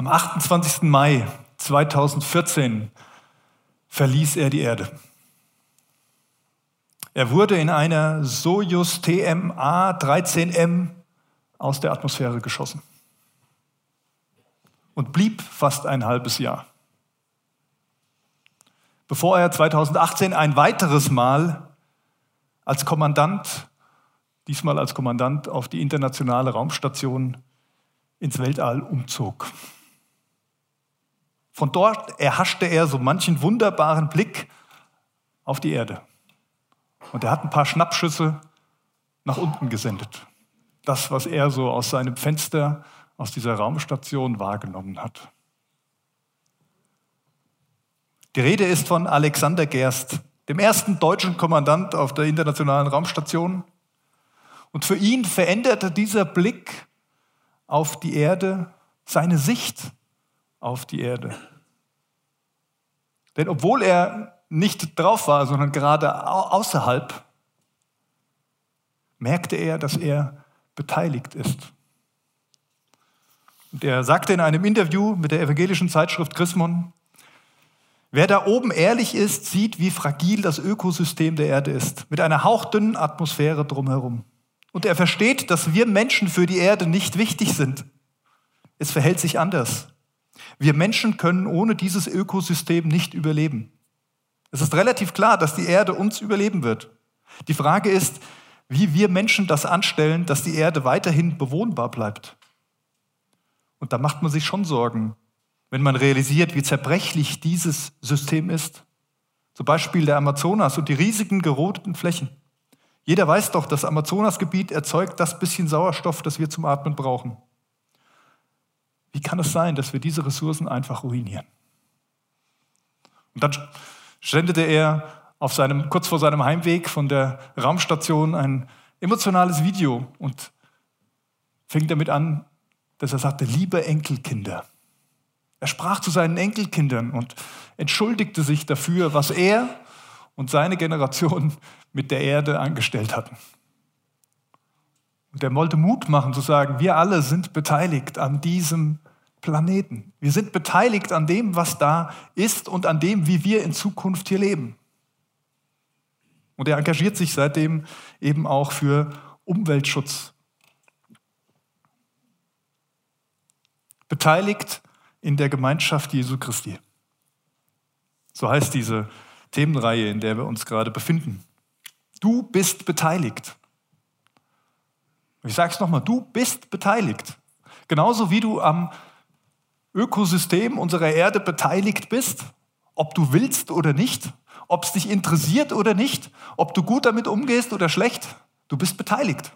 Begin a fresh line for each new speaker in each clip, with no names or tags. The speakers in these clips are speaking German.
Am 28. Mai 2014 verließ er die Erde. Er wurde in einer Soyuz TMA 13M aus der Atmosphäre geschossen und blieb fast ein halbes Jahr. Bevor er 2018 ein weiteres Mal als Kommandant, diesmal als Kommandant auf die internationale Raumstation ins Weltall umzog. Von dort erhaschte er so manchen wunderbaren Blick auf die Erde. Und er hat ein paar Schnappschüsse nach unten gesendet. Das, was er so aus seinem Fenster, aus dieser Raumstation wahrgenommen hat. Die Rede ist von Alexander Gerst, dem ersten deutschen Kommandant auf der internationalen Raumstation. Und für ihn veränderte dieser Blick auf die Erde seine Sicht auf die Erde. Denn obwohl er nicht drauf war, sondern gerade außerhalb, merkte er, dass er beteiligt ist. Und er sagte in einem Interview mit der evangelischen Zeitschrift Chrismon, wer da oben ehrlich ist, sieht, wie fragil das Ökosystem der Erde ist, mit einer hauchdünnen Atmosphäre drumherum. Und er versteht, dass wir Menschen für die Erde nicht wichtig sind. Es verhält sich anders. Wir Menschen können ohne dieses Ökosystem nicht überleben. Es ist relativ klar, dass die Erde uns überleben wird. Die Frage ist, wie wir Menschen das anstellen, dass die Erde weiterhin bewohnbar bleibt. Und da macht man sich schon Sorgen, wenn man realisiert, wie zerbrechlich dieses System ist. Zum Beispiel der Amazonas und die riesigen gerodeten Flächen. Jeder weiß doch, das Amazonasgebiet erzeugt das bisschen Sauerstoff, das wir zum Atmen brauchen. Wie kann es sein, dass wir diese Ressourcen einfach ruinieren? Und dann sendete er auf seinem, kurz vor seinem Heimweg von der Raumstation ein emotionales Video und fing damit an, dass er sagte, liebe Enkelkinder. Er sprach zu seinen Enkelkindern und entschuldigte sich dafür, was er und seine Generation mit der Erde angestellt hatten. Und er wollte Mut machen zu sagen, wir alle sind beteiligt an diesem Planeten. Wir sind beteiligt an dem, was da ist und an dem, wie wir in Zukunft hier leben. Und er engagiert sich seitdem eben auch für Umweltschutz. Beteiligt in der Gemeinschaft Jesu Christi. So heißt diese Themenreihe, in der wir uns gerade befinden. Du bist beteiligt. Ich sage es nochmal, du bist beteiligt. Genauso wie du am Ökosystem unserer Erde beteiligt bist, ob du willst oder nicht, ob es dich interessiert oder nicht, ob du gut damit umgehst oder schlecht, du bist beteiligt.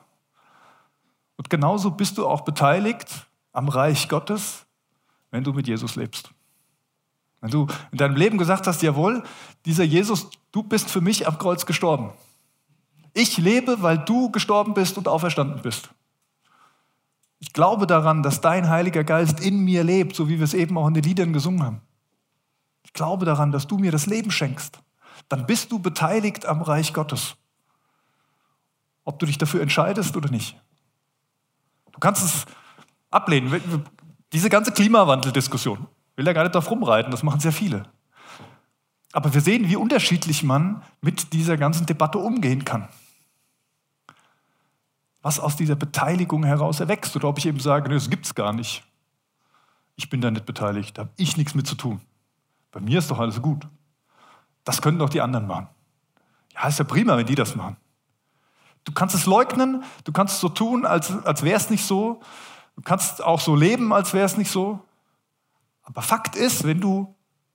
Und genauso bist du auch beteiligt am Reich Gottes, wenn du mit Jesus lebst. Wenn du in deinem Leben gesagt hast, jawohl, dieser Jesus, du bist für mich am Kreuz gestorben. Ich lebe, weil du gestorben bist und auferstanden bist. Ich glaube daran, dass dein Heiliger Geist in mir lebt, so wie wir es eben auch in den Liedern gesungen haben. Ich glaube daran, dass du mir das Leben schenkst. Dann bist du beteiligt am Reich Gottes. Ob du dich dafür entscheidest oder nicht. Du kannst es ablehnen. Diese ganze Klimawandeldiskussion, will ja gar nicht drauf rumreiten, das machen sehr viele. Aber wir sehen, wie unterschiedlich man mit dieser ganzen Debatte umgehen kann was aus dieser Beteiligung heraus erwächst. Oder ob ich eben sage, nee, das gibt es gar nicht. Ich bin da nicht beteiligt, da habe ich nichts mit zu tun. Bei mir ist doch alles gut. Das können doch die anderen machen. Ja, ist ja prima, wenn die das machen. Du kannst es leugnen, du kannst es so tun, als, als wäre es nicht so. Du kannst auch so leben, als wäre es nicht so. Aber Fakt ist, wenn du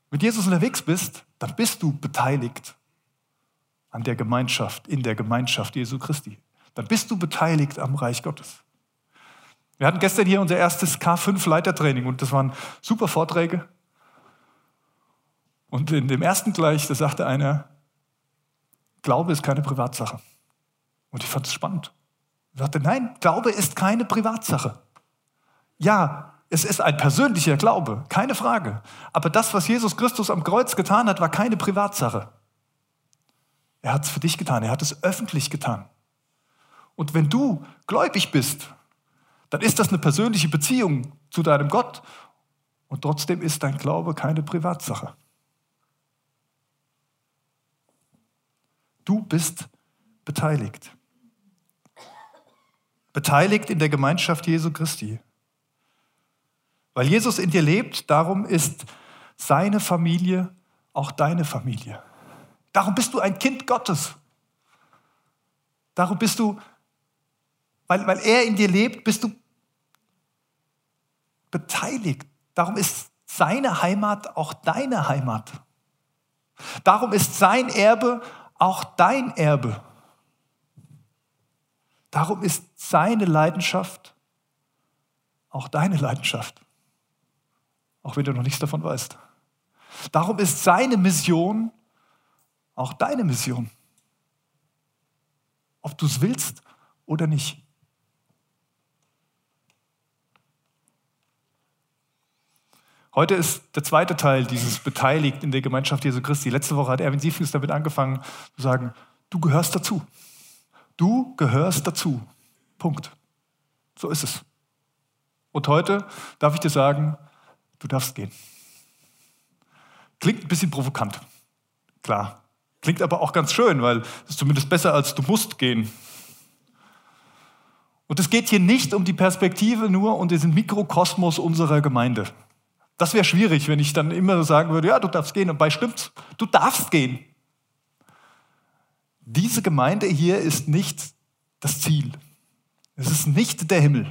mit Jesus unterwegs bist, dann bist du beteiligt an der Gemeinschaft, in der Gemeinschaft Jesu Christi dann bist du beteiligt am Reich Gottes. Wir hatten gestern hier unser erstes K5-Leitertraining und das waren super Vorträge. Und in dem ersten gleich, da sagte einer, Glaube ist keine Privatsache. Und ich fand es spannend. Er sagte, nein, Glaube ist keine Privatsache. Ja, es ist ein persönlicher Glaube, keine Frage. Aber das, was Jesus Christus am Kreuz getan hat, war keine Privatsache. Er hat es für dich getan, er hat es öffentlich getan. Und wenn du gläubig bist, dann ist das eine persönliche Beziehung zu deinem Gott. Und trotzdem ist dein Glaube keine Privatsache. Du bist beteiligt. Beteiligt in der Gemeinschaft Jesu Christi. Weil Jesus in dir lebt, darum ist seine Familie auch deine Familie. Darum bist du ein Kind Gottes. Darum bist du, weil, weil er in dir lebt, bist du beteiligt. Darum ist seine Heimat auch deine Heimat. Darum ist sein Erbe auch dein Erbe. Darum ist seine Leidenschaft auch deine Leidenschaft, auch wenn du noch nichts davon weißt. Darum ist seine Mission auch deine Mission, ob du es willst oder nicht. Heute ist der zweite Teil dieses Beteiligt in der Gemeinschaft Jesu Christi. Letzte Woche hat Erwin Siefens damit angefangen zu sagen, du gehörst dazu. Du gehörst dazu. Punkt. So ist es. Und heute darf ich dir sagen, du darfst gehen. Klingt ein bisschen provokant, klar. Klingt aber auch ganz schön, weil es ist zumindest besser als du musst gehen. Und es geht hier nicht um die Perspektive nur und diesen Mikrokosmos unserer Gemeinde. Das wäre schwierig, wenn ich dann immer sagen würde, ja, du darfst gehen. Und bei stimmt's, du darfst gehen. Diese Gemeinde hier ist nicht das Ziel. Es ist nicht der Himmel,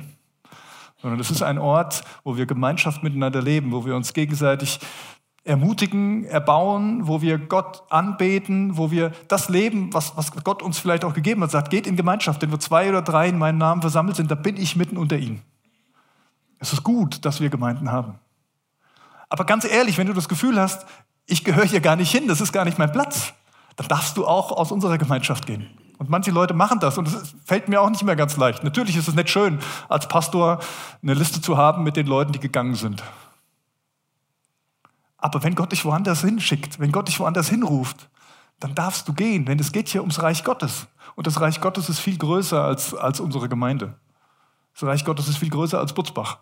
sondern es ist ein Ort, wo wir Gemeinschaft miteinander leben, wo wir uns gegenseitig ermutigen, erbauen, wo wir Gott anbeten, wo wir das leben, was, was Gott uns vielleicht auch gegeben hat, sagt, geht in Gemeinschaft, denn wo zwei oder drei in meinem Namen versammelt sind, da bin ich mitten unter ihnen. Es ist gut, dass wir Gemeinden haben. Aber ganz ehrlich, wenn du das Gefühl hast, ich gehöre hier gar nicht hin, das ist gar nicht mein Platz, dann darfst du auch aus unserer Gemeinschaft gehen. Und manche Leute machen das und es fällt mir auch nicht mehr ganz leicht. Natürlich ist es nicht schön, als Pastor eine Liste zu haben mit den Leuten, die gegangen sind. Aber wenn Gott dich woanders hinschickt, wenn Gott dich woanders hinruft, dann darfst du gehen, denn es geht hier ums Reich Gottes. Und das Reich Gottes ist viel größer als, als unsere Gemeinde. Das Reich Gottes ist viel größer als Butzbach.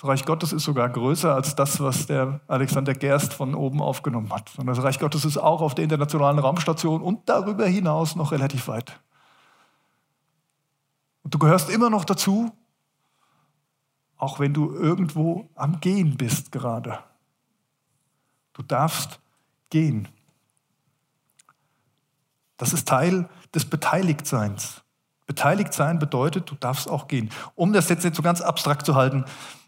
Das Reich Gottes ist sogar größer als das, was der Alexander Gerst von oben aufgenommen hat. Und das Reich Gottes ist auch auf der internationalen Raumstation und darüber hinaus noch relativ weit. Und du gehörst immer noch dazu, auch wenn du irgendwo am Gehen bist gerade. Du darfst gehen. Das ist Teil des Beteiligtseins. Beteiligt sein bedeutet, du darfst auch gehen. Um das jetzt nicht so ganz abstrakt zu halten,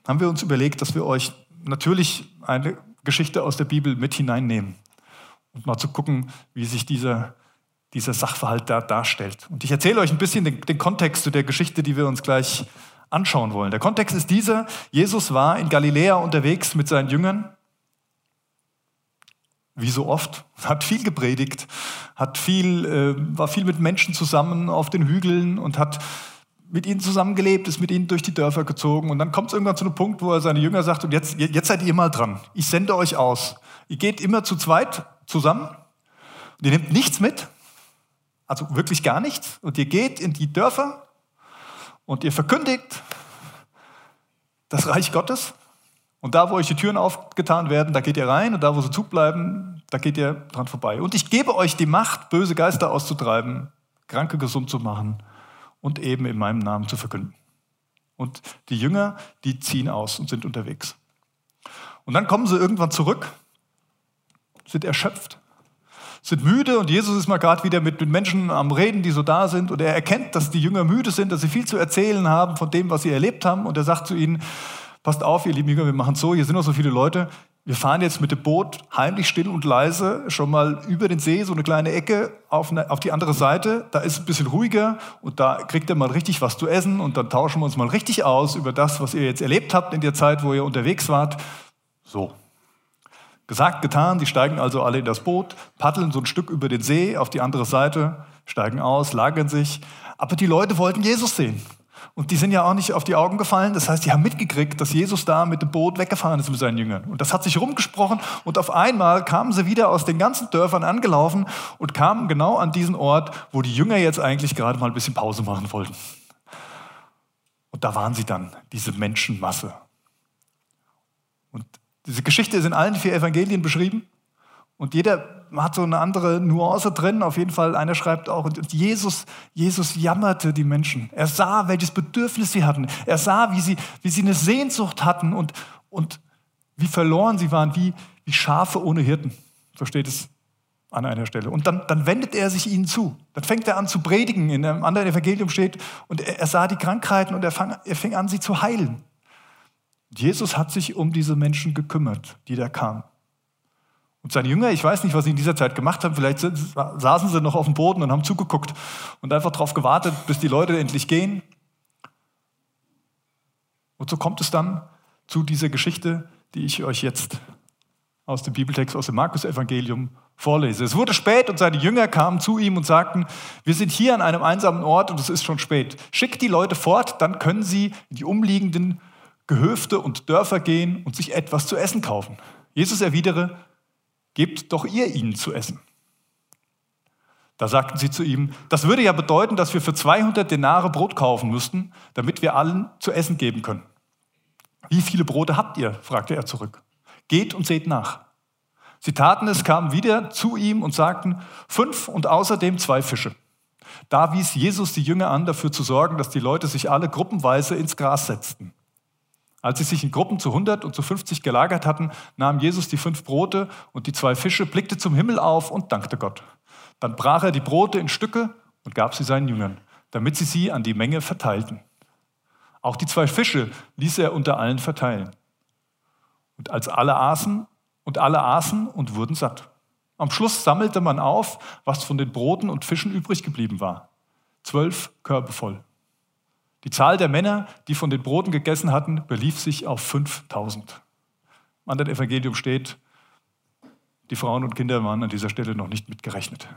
haben wir uns überlegt, dass wir euch natürlich eine Geschichte aus der Bibel mit hineinnehmen und mal zu gucken, wie sich dieser, dieser Sachverhalt da darstellt. Und ich erzähle euch ein bisschen den, den Kontext zu der Geschichte, die wir uns gleich anschauen wollen. Der Kontext ist dieser, Jesus war in Galiläa unterwegs mit seinen Jüngern, wie so oft, hat viel gepredigt, hat viel, äh, war viel mit Menschen zusammen auf den Hügeln und hat mit ihnen zusammengelebt, ist mit ihnen durch die Dörfer gezogen. Und dann kommt es irgendwann zu einem Punkt, wo er seine Jünger sagt, und jetzt, jetzt seid ihr mal dran. Ich sende euch aus. Ihr geht immer zu zweit zusammen. Und ihr nehmt nichts mit. Also wirklich gar nichts. Und ihr geht in die Dörfer und ihr verkündigt das Reich Gottes. Und da, wo euch die Türen aufgetan werden, da geht ihr rein. Und da, wo sie zubleiben, da geht ihr dran vorbei. Und ich gebe euch die Macht, böse Geister auszutreiben, Kranke gesund zu machen und eben in meinem Namen zu verkünden. Und die Jünger, die ziehen aus und sind unterwegs. Und dann kommen sie irgendwann zurück, sind erschöpft, sind müde und Jesus ist mal gerade wieder mit den Menschen am Reden, die so da sind und er erkennt, dass die Jünger müde sind, dass sie viel zu erzählen haben von dem, was sie erlebt haben und er sagt zu ihnen, passt auf, ihr lieben Jünger, wir machen so, hier sind noch so viele Leute, wir fahren jetzt mit dem Boot heimlich still und leise schon mal über den See, so eine kleine Ecke auf, eine, auf die andere Seite. Da ist es ein bisschen ruhiger und da kriegt ihr mal richtig was zu essen und dann tauschen wir uns mal richtig aus über das, was ihr jetzt erlebt habt in der Zeit, wo ihr unterwegs wart. So. Gesagt, getan, die steigen also alle in das Boot, paddeln so ein Stück über den See auf die andere Seite, steigen aus, lagern sich. Aber die Leute wollten Jesus sehen. Und die sind ja auch nicht auf die Augen gefallen. Das heißt, die haben mitgekriegt, dass Jesus da mit dem Boot weggefahren ist mit seinen Jüngern. Und das hat sich rumgesprochen. Und auf einmal kamen sie wieder aus den ganzen Dörfern angelaufen und kamen genau an diesen Ort, wo die Jünger jetzt eigentlich gerade mal ein bisschen Pause machen wollten. Und da waren sie dann, diese Menschenmasse. Und diese Geschichte ist in allen vier Evangelien beschrieben. Und jeder hat so eine andere Nuance drin. Auf jeden Fall, einer schreibt auch, und Jesus, Jesus jammerte die Menschen. Er sah, welches Bedürfnis sie hatten. Er sah, wie sie, wie sie eine Sehnsucht hatten und, und wie verloren sie waren, wie, wie Schafe ohne Hirten. So steht es an einer Stelle. Und dann, dann wendet er sich ihnen zu. Dann fängt er an zu predigen. In einem anderen Evangelium steht, und er, er sah die Krankheiten und er, fang, er fing an, sie zu heilen. Jesus hat sich um diese Menschen gekümmert, die da kamen. Und seine Jünger, ich weiß nicht, was sie in dieser Zeit gemacht haben, vielleicht saßen sie noch auf dem Boden und haben zugeguckt und einfach darauf gewartet, bis die Leute endlich gehen. Und so kommt es dann zu dieser Geschichte, die ich euch jetzt aus dem Bibeltext, aus dem Markus-Evangelium vorlese. Es wurde spät und seine Jünger kamen zu ihm und sagten, wir sind hier an einem einsamen Ort und es ist schon spät. Schickt die Leute fort, dann können sie in die umliegenden Gehöfte und Dörfer gehen und sich etwas zu essen kaufen. Jesus erwidere, gebt doch ihr ihnen zu essen. Da sagten sie zu ihm, das würde ja bedeuten, dass wir für 200 Denare Brot kaufen müssten, damit wir allen zu essen geben können. Wie viele Brote habt ihr? fragte er zurück. Geht und seht nach. Sie taten es, kamen wieder zu ihm und sagten, fünf und außerdem zwei Fische. Da wies Jesus die Jünger an, dafür zu sorgen, dass die Leute sich alle gruppenweise ins Gras setzten. Als sie sich in Gruppen zu 100 und zu 50 gelagert hatten, nahm Jesus die fünf Brote und die zwei Fische, blickte zum Himmel auf und dankte Gott. Dann brach er die Brote in Stücke und gab sie seinen Jüngern, damit sie sie an die Menge verteilten. Auch die zwei Fische ließ er unter allen verteilen. Und als alle aßen und alle aßen und wurden satt. Am Schluss sammelte man auf, was von den Broten und Fischen übrig geblieben war. Zwölf Körbe voll. Die Zahl der Männer, die von den Broten gegessen hatten, belief sich auf 5000. Im anderen Evangelium steht, die Frauen und Kinder waren an dieser Stelle noch nicht mitgerechnet.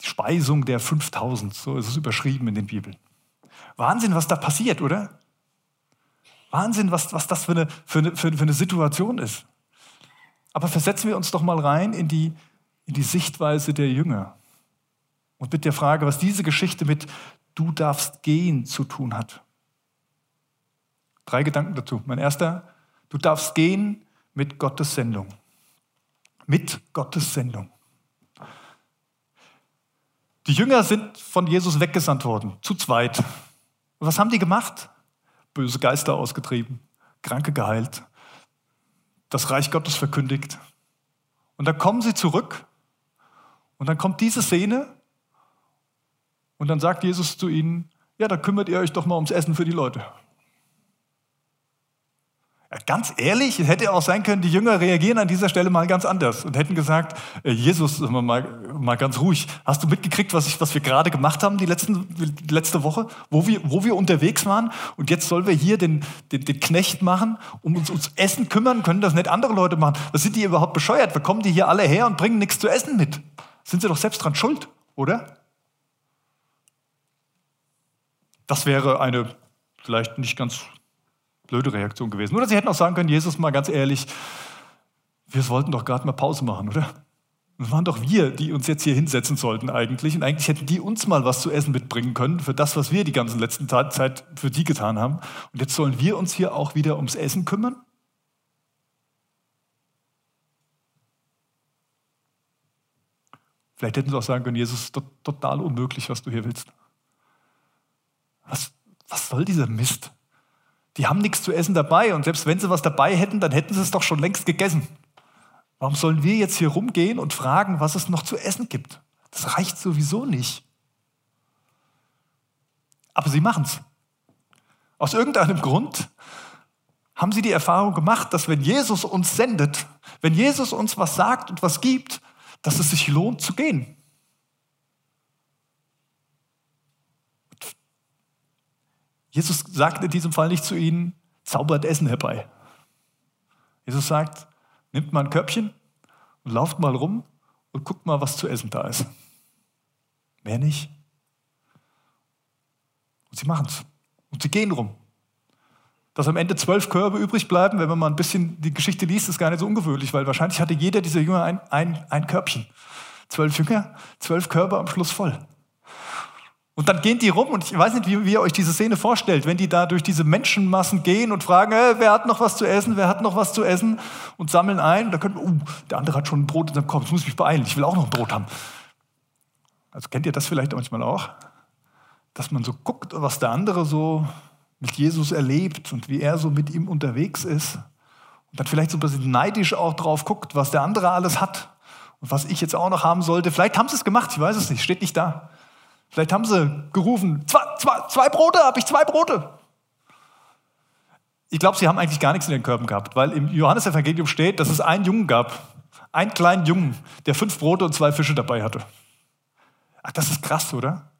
Die Speisung der 5000, so ist es überschrieben in den Bibeln. Wahnsinn, was da passiert, oder? Wahnsinn, was, was das für eine, für, eine, für eine Situation ist. Aber versetzen wir uns doch mal rein in die, in die Sichtweise der Jünger. Und mit der Frage, was diese Geschichte mit Du darfst gehen zu tun hat. Drei Gedanken dazu. Mein erster, du darfst gehen mit Gottes Sendung. Mit Gottes Sendung. Die Jünger sind von Jesus weggesandt worden, zu zweit. Und was haben die gemacht? Böse Geister ausgetrieben, Kranke geheilt, das Reich Gottes verkündigt. Und dann kommen sie zurück und dann kommt diese Szene, und dann sagt Jesus zu ihnen, ja, da kümmert ihr euch doch mal ums Essen für die Leute. Ja, ganz ehrlich, es hätte auch sein können, die Jünger reagieren an dieser Stelle mal ganz anders und hätten gesagt, äh, Jesus, mal, mal ganz ruhig, hast du mitgekriegt, was, ich, was wir gerade gemacht haben die, letzten, die letzte Woche, wo wir, wo wir unterwegs waren und jetzt sollen wir hier den, den, den Knecht machen, um uns ums Essen kümmern, können das nicht andere Leute machen. Was sind die überhaupt bescheuert? Wir kommen die hier alle her und bringen nichts zu essen mit. Sind sie doch selbst dran schuld, oder? Das wäre eine vielleicht nicht ganz blöde Reaktion gewesen. Oder sie hätten auch sagen können, Jesus, mal ganz ehrlich, wir sollten doch gerade mal Pause machen, oder? Das waren doch wir, die uns jetzt hier hinsetzen sollten eigentlich. Und eigentlich hätten die uns mal was zu essen mitbringen können für das, was wir die ganze letzten Zeit für die getan haben. Und jetzt sollen wir uns hier auch wieder ums Essen kümmern? Vielleicht hätten sie auch sagen können, Jesus, total unmöglich, was du hier willst. Was, soll dieser Mist? Die haben nichts zu essen dabei und selbst wenn sie was dabei hätten, dann hätten sie es doch schon längst gegessen. Warum sollen wir jetzt hier rumgehen und fragen, was es noch zu essen gibt? Das reicht sowieso nicht. Aber sie machen es. Aus irgendeinem Grund haben sie die Erfahrung gemacht, dass wenn Jesus uns sendet, wenn Jesus uns was sagt und was gibt, dass es sich lohnt zu gehen. Jesus sagt in diesem Fall nicht zu ihnen, zaubert Essen herbei. Jesus sagt, nimmt mal ein Körbchen und lauft mal rum und guckt mal, was zu essen da ist. Mehr nicht. Und sie machen es. Und sie gehen rum. Dass am Ende zwölf Körbe übrig bleiben, wenn man mal ein bisschen die Geschichte liest, ist gar nicht so ungewöhnlich, weil wahrscheinlich hatte jeder dieser Jünger ein, ein, ein Körbchen. Zwölf Jünger, zwölf Körbe am Schluss voll. Und dann gehen die rum und ich weiß nicht, wie, wie, ihr euch diese Szene vorstellt, wenn die da durch diese Menschenmassen gehen und fragen, äh, wer hat noch was zu essen, wer hat noch was zu essen und sammeln ein. Und da können, uh, der andere hat schon ein Brot in seinem Kopf, jetzt muss ich mich beeilen, ich will auch noch ein Brot haben. Also kennt ihr das vielleicht manchmal auch? Dass man so guckt, was der andere so mit Jesus erlebt und wie er so mit ihm unterwegs ist. Und dann vielleicht so ein bisschen neidisch auch drauf guckt, was der andere alles hat und was ich jetzt auch noch haben sollte. Vielleicht haben sie es gemacht, ich weiß es nicht, steht nicht da. Vielleicht haben sie gerufen, zwei, zwei, zwei Brote, habe ich zwei Brote. Ich glaube, sie haben eigentlich gar nichts in den Körben gehabt, weil im Johannesevangelium steht, dass es einen Jungen gab, einen kleinen Jungen, der fünf Brote und zwei Fische dabei hatte. Ach, das ist krass, oder?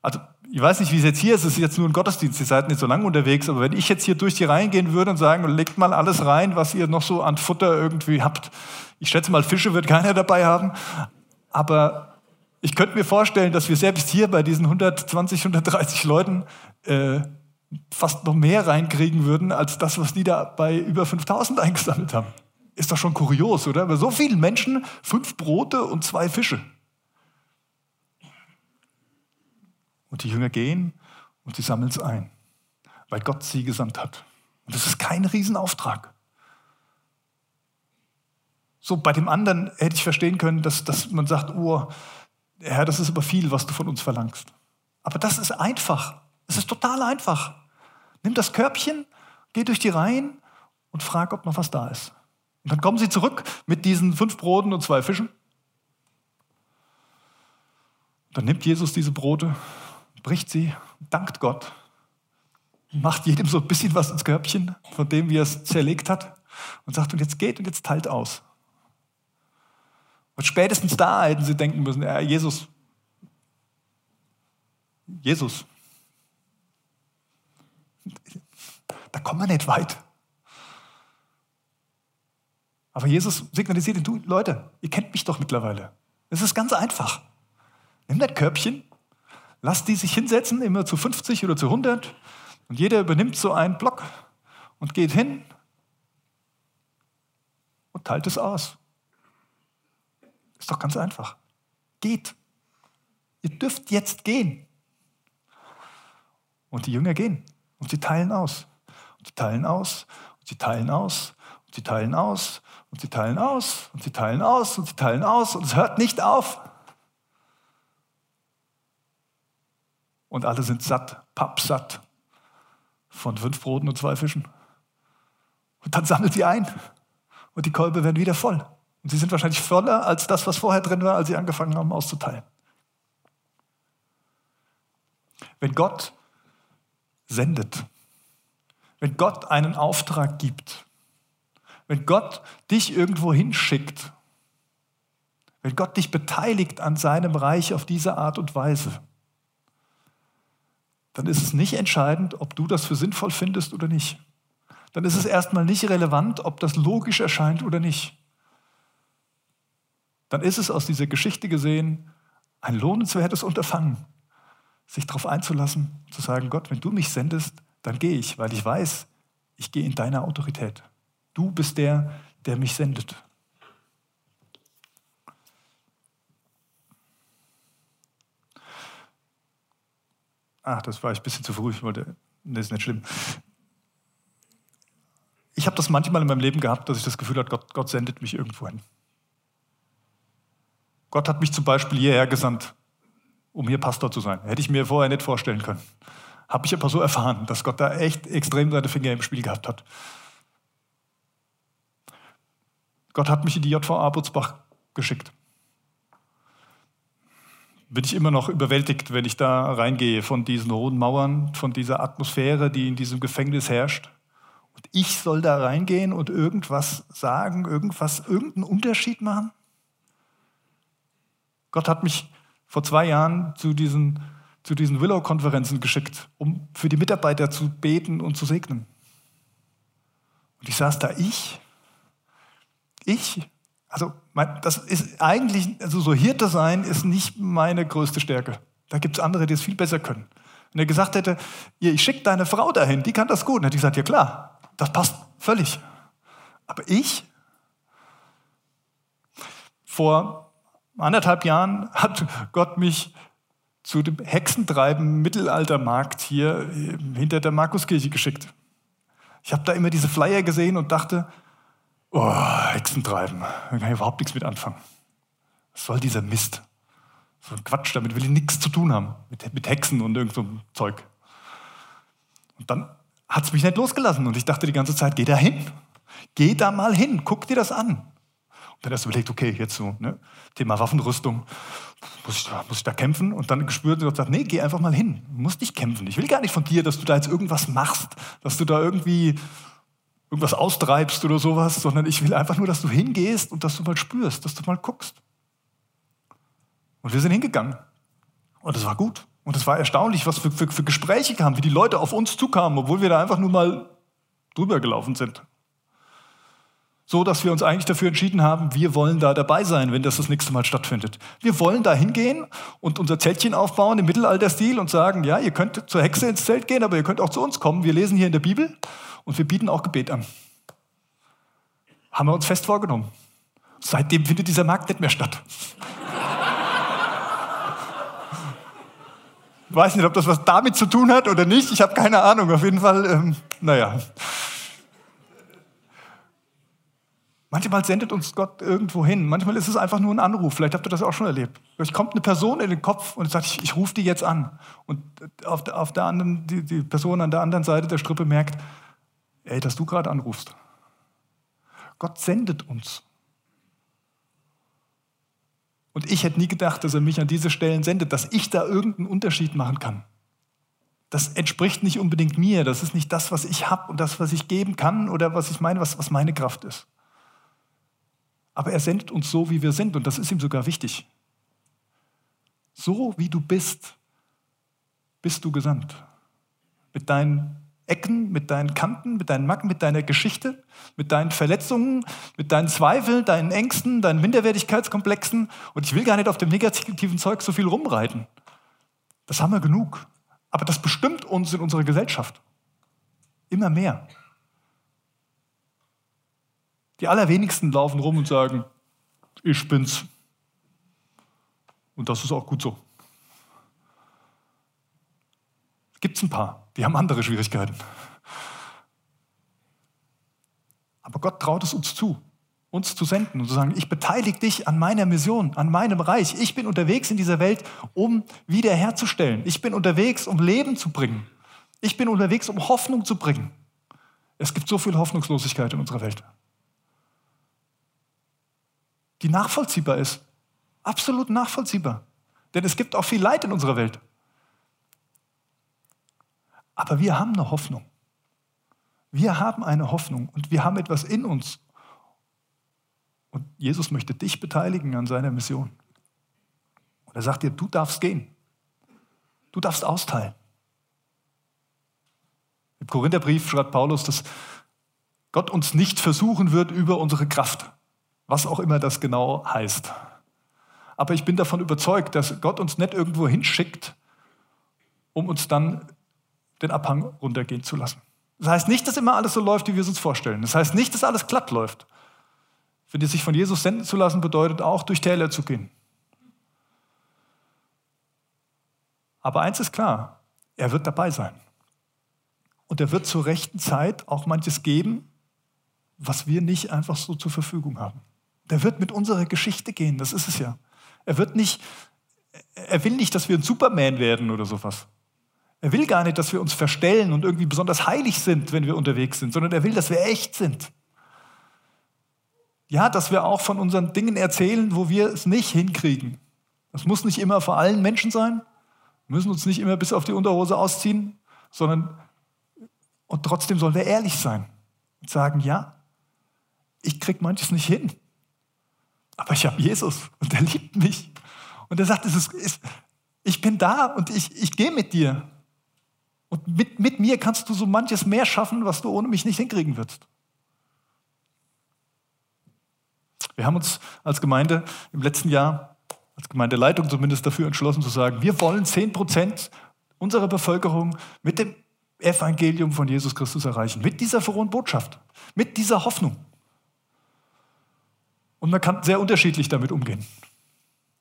Also, ich weiß nicht, wie es jetzt hier ist, es ist jetzt nur ein Gottesdienst, ihr seid nicht so lange unterwegs, aber wenn ich jetzt hier durch die Reihen gehen würde und sagen, legt mal alles rein, was ihr noch so an Futter irgendwie habt. Ich schätze mal, Fische wird keiner dabei haben, aber ich könnte mir vorstellen, dass wir selbst hier bei diesen 120, 130 Leuten äh, fast noch mehr reinkriegen würden, als das, was die da bei über 5000 eingesammelt haben. Ist doch schon kurios, oder? Bei so vielen Menschen fünf Brote und zwei Fische. Und die Jünger gehen und sie sammeln es ein, weil Gott sie gesandt hat. Und das ist kein Riesenauftrag. So, bei dem anderen hätte ich verstehen können, dass, dass man sagt, oh, Herr, das ist aber viel, was du von uns verlangst. Aber das ist einfach. Es ist total einfach. Nimm das Körbchen, geh durch die Reihen und frag, ob noch was da ist. Und dann kommen sie zurück mit diesen fünf Broten und zwei Fischen. Dann nimmt Jesus diese Brote, bricht sie, dankt Gott, macht jedem so ein bisschen was ins Körbchen, von dem, wie er es zerlegt hat, und sagt, und jetzt geht und jetzt teilt aus. Und spätestens da hätten sie denken müssen, ja, Jesus, Jesus, da kommen wir nicht weit. Aber Jesus signalisiert ihnen, du Leute, ihr kennt mich doch mittlerweile. Es ist ganz einfach. Nimm das Körbchen, lass die sich hinsetzen, immer zu 50 oder zu 100 und jeder übernimmt so einen Block und geht hin und teilt es aus. Ist doch ganz einfach. Geht. Ihr dürft jetzt gehen. Und die Jünger gehen und sie teilen aus. Und sie teilen aus und sie teilen aus und sie teilen aus und sie teilen aus und sie teilen aus und sie teilen aus und es hört nicht auf. Und alle sind satt, pappsatt von fünf Broten und zwei Fischen. Und dann sammelt sie ein und die Kolbe werden wieder voll. Und sie sind wahrscheinlich voller als das, was vorher drin war, als sie angefangen haben auszuteilen. Wenn Gott sendet, wenn Gott einen Auftrag gibt, wenn Gott dich irgendwo hinschickt, wenn Gott dich beteiligt an seinem Reich auf diese Art und Weise, dann ist es nicht entscheidend, ob du das für sinnvoll findest oder nicht. Dann ist es erstmal nicht relevant, ob das logisch erscheint oder nicht dann ist es aus dieser Geschichte gesehen ein lohnenswertes Unterfangen, sich darauf einzulassen, zu sagen, Gott, wenn du mich sendest, dann gehe ich, weil ich weiß, ich gehe in deiner Autorität. Du bist der, der mich sendet. Ach, das war ich ein bisschen zu früh. Ich wollte, das ist nicht schlimm. Ich habe das manchmal in meinem Leben gehabt, dass ich das Gefühl hatte, Gott, Gott sendet mich irgendwo hin. Gott hat mich zum Beispiel hierher gesandt, um hier Pastor zu sein. Hätte ich mir vorher nicht vorstellen können. Habe ich aber so erfahren, dass Gott da echt extrem seine Finger im Spiel gehabt hat. Gott hat mich in die JVA Butzbach geschickt. Bin ich immer noch überwältigt, wenn ich da reingehe von diesen hohen Mauern, von dieser Atmosphäre, die in diesem Gefängnis herrscht. Und ich soll da reingehen und irgendwas sagen, irgendwas, irgendeinen Unterschied machen? Gott hat mich vor zwei Jahren zu diesen, zu diesen Willow-Konferenzen geschickt, um für die Mitarbeiter zu beten und zu segnen. Und ich saß da, ich, ich, also das ist eigentlich, also so Hirte sein ist nicht meine größte Stärke. Da gibt es andere, die es viel besser können. Wenn er gesagt hätte, ich schicke deine Frau dahin, die kann das gut, dann hätte ich gesagt, ja klar, das passt völlig. Aber ich, vor anderthalb Jahren hat Gott mich zu dem Hexentreiben Mittelaltermarkt hier äh, hinter der Markuskirche geschickt. Ich habe da immer diese Flyer gesehen und dachte, oh, Hexentreiben, da kann ich überhaupt nichts mit anfangen. Was soll dieser Mist? So ein Quatsch, damit will ich nichts zu tun haben, mit, mit Hexen und irgend so Zeug. Und dann hat es mich nicht losgelassen und ich dachte die ganze Zeit, geh da hin. Geh da mal hin, guck dir das an. Dann hast du überlegt, okay, jetzt so, ne, Thema Waffenrüstung, muss ich, da, muss ich da kämpfen? Und dann gespürt und gesagt, nee, geh einfach mal hin. Du musst nicht kämpfen. Ich will gar nicht von dir, dass du da jetzt irgendwas machst, dass du da irgendwie irgendwas austreibst oder sowas, sondern ich will einfach nur, dass du hingehst und dass du mal spürst, dass du mal guckst. Und wir sind hingegangen. Und es war gut. Und es war erstaunlich, was für, für, für Gespräche kamen, wie die Leute auf uns zukamen, obwohl wir da einfach nur mal drüber gelaufen sind. So, dass wir uns eigentlich dafür entschieden haben, wir wollen da dabei sein, wenn das das nächste Mal stattfindet. Wir wollen da hingehen und unser Zeltchen aufbauen im Mittelalterstil und sagen, ja, ihr könnt zur Hexe ins Zelt gehen, aber ihr könnt auch zu uns kommen. Wir lesen hier in der Bibel und wir bieten auch Gebet an. Haben wir uns fest vorgenommen. Seitdem findet dieser Markt nicht mehr statt. Ich weiß nicht, ob das was damit zu tun hat oder nicht. Ich habe keine Ahnung. Auf jeden Fall, ähm, naja. Manchmal sendet uns Gott irgendwo hin. Manchmal ist es einfach nur ein Anruf. Vielleicht habt ihr das auch schon erlebt. Vielleicht kommt eine Person in den Kopf und sagt, ich, ich rufe die jetzt an. Und auf der, auf der anderen, die, die Person an der anderen Seite der Strippe merkt, ey, dass du gerade anrufst. Gott sendet uns. Und ich hätte nie gedacht, dass er mich an diese Stellen sendet, dass ich da irgendeinen Unterschied machen kann. Das entspricht nicht unbedingt mir. Das ist nicht das, was ich habe und das, was ich geben kann oder was ich meine, was, was meine Kraft ist. Aber er sendet uns so, wie wir sind und das ist ihm sogar wichtig. So wie du bist, bist du gesandt. Mit deinen Ecken, mit deinen Kanten, mit deinen Macken, mit deiner Geschichte, mit deinen Verletzungen, mit deinen Zweifeln, deinen Ängsten, deinen Minderwertigkeitskomplexen. Und ich will gar nicht auf dem negativen Zeug so viel rumreiten. Das haben wir genug. Aber das bestimmt uns in unserer Gesellschaft. Immer mehr. Die allerwenigsten laufen rum und sagen, ich bin's. Und das ist auch gut so. Gibt es ein paar, die haben andere Schwierigkeiten. Aber Gott traut es uns zu, uns zu senden und zu sagen, ich beteilige dich an meiner Mission, an meinem Reich. Ich bin unterwegs in dieser Welt, um wiederherzustellen. Ich bin unterwegs, um Leben zu bringen. Ich bin unterwegs, um Hoffnung zu bringen. Es gibt so viel Hoffnungslosigkeit in unserer Welt, die nachvollziehbar ist. Absolut nachvollziehbar. Denn es gibt auch viel Leid in unserer Welt. Aber wir haben eine Hoffnung. Wir haben eine Hoffnung und wir haben etwas in uns. Und Jesus möchte dich beteiligen an seiner Mission. Und er sagt dir, du darfst gehen. Du darfst austeilen. Im Korintherbrief schreibt Paulus, dass Gott uns nicht versuchen wird über unsere Kraft, was auch immer das genau heißt. Aber ich bin davon überzeugt, dass Gott uns nicht irgendwo hinschickt, um uns dann den Abhang runtergehen zu lassen. Das heißt nicht, dass immer alles so läuft, wie wir es uns vorstellen. Das heißt nicht, dass alles glatt läuft. Für die sich von Jesus senden zu lassen, bedeutet auch, durch Täler zu gehen. Aber eins ist klar, er wird dabei sein. Und er wird zur rechten Zeit auch manches geben, was wir nicht einfach so zur Verfügung haben. Der wird mit unserer Geschichte gehen, das ist es ja. Er wird nicht, er will nicht, dass wir ein Superman werden oder sowas. Er will gar nicht, dass wir uns verstellen und irgendwie besonders heilig sind, wenn wir unterwegs sind, sondern er will, dass wir echt sind. Ja, dass wir auch von unseren Dingen erzählen, wo wir es nicht hinkriegen. Das muss nicht immer vor allen Menschen sein. Wir müssen uns nicht immer bis auf die Unterhose ausziehen, sondern und trotzdem sollen wir ehrlich sein und sagen, ja, ich krieg manches nicht hin. Aber ich habe Jesus und er liebt mich. Und er sagt, es ist, es, ich bin da und ich, ich gehe mit dir. Und mit, mit mir kannst du so manches mehr schaffen, was du ohne mich nicht hinkriegen würdest. Wir haben uns als Gemeinde im letzten Jahr, als Gemeindeleitung zumindest dafür entschlossen zu sagen, wir wollen 10 Prozent unserer Bevölkerung mit dem Evangelium von Jesus Christus erreichen, mit dieser frohen Botschaft, mit dieser Hoffnung. Und man kann sehr unterschiedlich damit umgehen.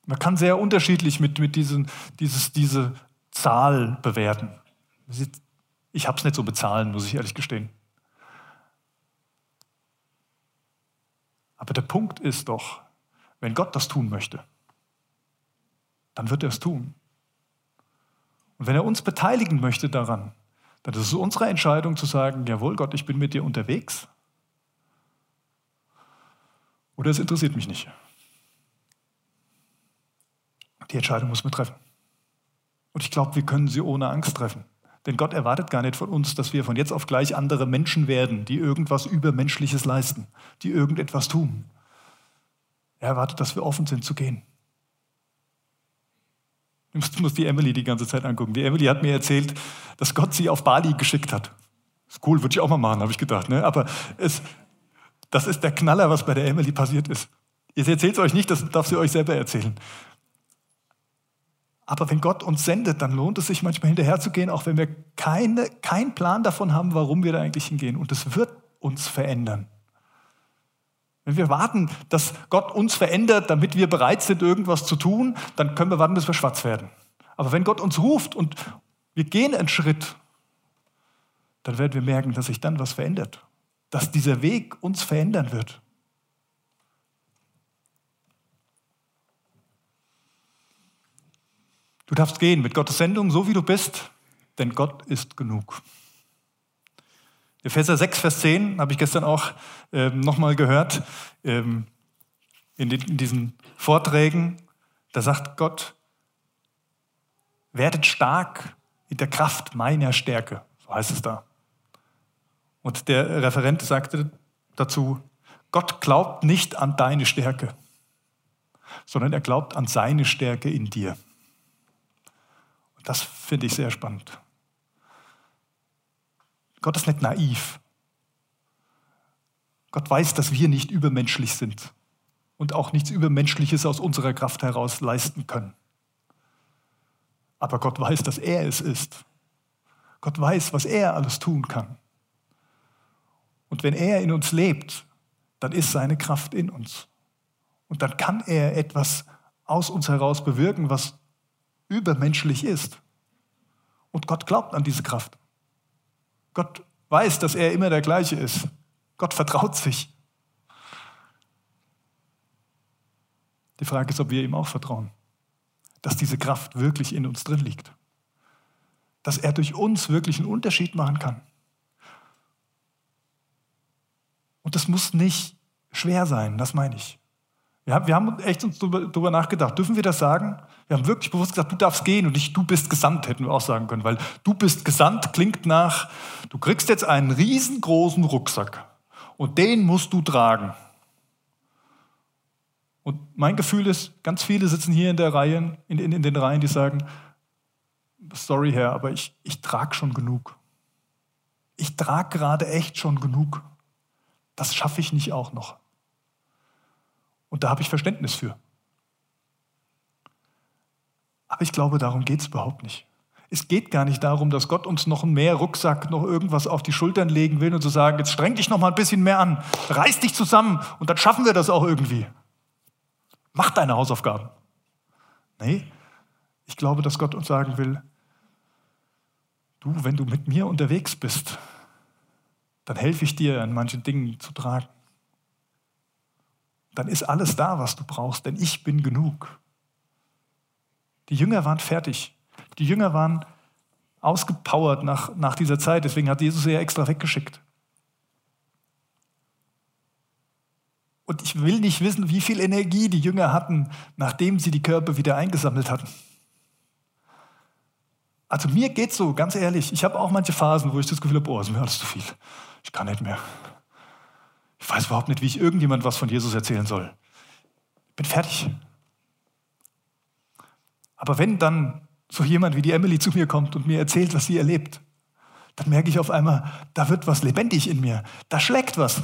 Man kann sehr unterschiedlich mit, mit diesen, dieses, diese Zahl bewerten. Ich habe es nicht so bezahlen, muss ich ehrlich gestehen. Aber der Punkt ist doch, wenn Gott das tun möchte, dann wird er es tun. Und wenn er uns beteiligen möchte daran, dann ist es unsere Entscheidung zu sagen, jawohl Gott, ich bin mit dir unterwegs. Oder es interessiert mich nicht. Die Entscheidung muss man treffen. Und ich glaube, wir können sie ohne Angst treffen. Denn Gott erwartet gar nicht von uns, dass wir von jetzt auf gleich andere Menschen werden, die irgendwas Übermenschliches leisten, die irgendetwas tun. Er erwartet, dass wir offen sind zu gehen. Ich muss die Emily die ganze Zeit angucken. Die Emily hat mir erzählt, dass Gott sie auf Bali geschickt hat. Ist cool, würde ich auch mal machen, habe ich gedacht. Ne? Aber es, das ist der Knaller, was bei der Emily passiert ist. Ihr erzählt es euch nicht, das darf sie euch selber erzählen. Aber wenn Gott uns sendet, dann lohnt es sich manchmal hinterherzugehen, auch wenn wir keine, keinen Plan davon haben, warum wir da eigentlich hingehen. Und es wird uns verändern. Wenn wir warten, dass Gott uns verändert, damit wir bereit sind, irgendwas zu tun, dann können wir warten, bis wir schwarz werden. Aber wenn Gott uns ruft und wir gehen einen Schritt, dann werden wir merken, dass sich dann was verändert. Dass dieser Weg uns verändern wird. Du darfst gehen mit Gottes Sendung, so wie du bist, denn Gott ist genug. Epheser 6, Vers 10 habe ich gestern auch ähm, nochmal gehört ähm, in, den, in diesen Vorträgen. Da sagt Gott, werdet stark in der Kraft meiner Stärke. So heißt es da. Und der Referent sagte dazu, Gott glaubt nicht an deine Stärke, sondern er glaubt an seine Stärke in dir. Das finde ich sehr spannend. Gott ist nicht naiv. Gott weiß, dass wir nicht übermenschlich sind und auch nichts Übermenschliches aus unserer Kraft heraus leisten können. Aber Gott weiß, dass er es ist. Gott weiß, was er alles tun kann. Und wenn er in uns lebt, dann ist seine Kraft in uns. Und dann kann er etwas aus uns heraus bewirken, was übermenschlich ist. Und Gott glaubt an diese Kraft. Gott weiß, dass er immer der gleiche ist. Gott vertraut sich. Die Frage ist, ob wir ihm auch vertrauen, dass diese Kraft wirklich in uns drin liegt, dass er durch uns wirklich einen Unterschied machen kann. Und das muss nicht schwer sein, das meine ich. Wir haben, wir haben echt uns darüber nachgedacht. Dürfen wir das sagen? Wir haben wirklich bewusst gesagt, du darfst gehen und nicht du bist gesandt, hätten wir auch sagen können. Weil du bist gesandt klingt nach, du kriegst jetzt einen riesengroßen Rucksack und den musst du tragen. Und mein Gefühl ist, ganz viele sitzen hier in, der Reihe, in, in, in den Reihen, die sagen, sorry Herr, aber ich, ich trage schon genug. Ich trage gerade echt schon genug. Das schaffe ich nicht auch noch. Und da habe ich Verständnis für. Aber ich glaube, darum geht es überhaupt nicht. Es geht gar nicht darum, dass Gott uns noch mehr Rucksack, noch irgendwas auf die Schultern legen will und zu sagen, jetzt streng dich noch mal ein bisschen mehr an, reiß dich zusammen und dann schaffen wir das auch irgendwie. Mach deine Hausaufgaben. Nee, ich glaube, dass Gott uns sagen will, du, wenn du mit mir unterwegs bist, dann helfe ich dir an manchen Dingen zu tragen dann ist alles da, was du brauchst, denn ich bin genug. Die Jünger waren fertig. Die Jünger waren ausgepowert nach, nach dieser Zeit, deswegen hat Jesus sie ja extra weggeschickt. Und ich will nicht wissen, wie viel Energie die Jünger hatten, nachdem sie die Körper wieder eingesammelt hatten. Also mir geht es so, ganz ehrlich, ich habe auch manche Phasen, wo ich das Gefühl habe, oh, ist mir alles zu viel. Ich kann nicht mehr. Ich weiß überhaupt nicht, wie ich irgendjemand was von Jesus erzählen soll. Ich bin fertig. Aber wenn dann so jemand wie die Emily zu mir kommt und mir erzählt, was sie erlebt, dann merke ich auf einmal, da wird was lebendig in mir. Da schlägt was.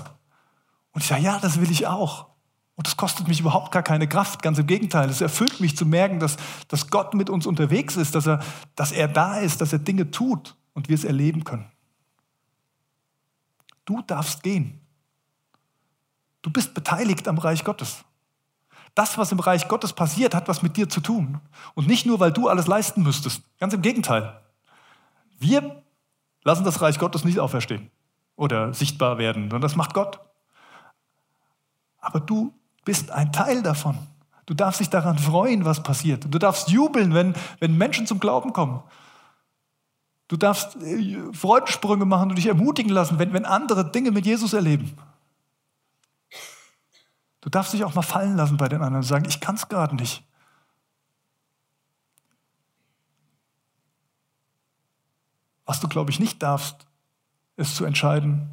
Und ich sage, ja, das will ich auch. Und das kostet mich überhaupt gar keine Kraft. Ganz im Gegenteil. Es erfüllt mich zu merken, dass, dass Gott mit uns unterwegs ist, dass er, dass er da ist, dass er Dinge tut und wir es erleben können. Du darfst gehen. Du bist beteiligt am Reich Gottes. Das, was im Reich Gottes passiert, hat was mit dir zu tun. Und nicht nur, weil du alles leisten müsstest. Ganz im Gegenteil. Wir lassen das Reich Gottes nicht auferstehen oder sichtbar werden, sondern das macht Gott. Aber du bist ein Teil davon. Du darfst dich daran freuen, was passiert. Du darfst jubeln, wenn, wenn Menschen zum Glauben kommen. Du darfst äh, Freudensprünge machen und dich ermutigen lassen, wenn, wenn andere Dinge mit Jesus erleben. Du darfst dich auch mal fallen lassen bei den anderen und sagen, ich kann es gerade nicht. Was du, glaube ich, nicht darfst, ist zu entscheiden,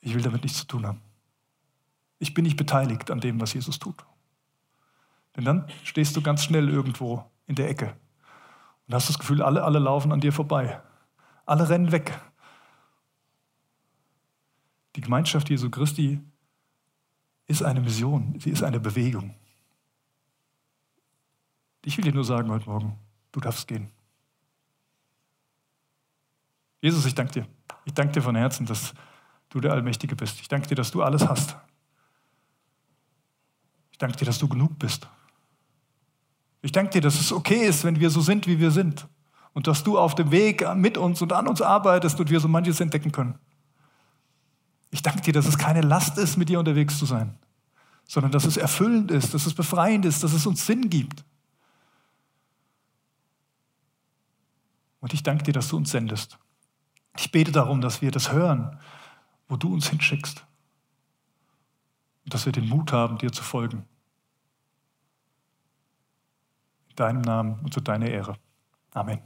ich will damit nichts zu tun haben. Ich bin nicht beteiligt an dem, was Jesus tut. Denn dann stehst du ganz schnell irgendwo in der Ecke und hast das Gefühl, alle, alle laufen an dir vorbei. Alle rennen weg. Die Gemeinschaft Jesu Christi ist eine Mission, sie ist eine Bewegung. Ich will dir nur sagen heute Morgen, du darfst gehen. Jesus, ich danke dir. Ich danke dir von Herzen, dass du der Allmächtige bist. Ich danke dir, dass du alles hast. Ich danke dir, dass du genug bist. Ich danke dir, dass es okay ist, wenn wir so sind, wie wir sind. Und dass du auf dem Weg mit uns und an uns arbeitest und wir so manches entdecken können. Ich danke dir, dass es keine Last ist, mit dir unterwegs zu sein, sondern dass es erfüllend ist, dass es befreiend ist, dass es uns Sinn gibt. Und ich danke dir, dass du uns sendest. Ich bete darum, dass wir das hören, wo du uns hinschickst. Und dass wir den Mut haben, dir zu folgen deinem Namen und zu deiner Ehre. Amen.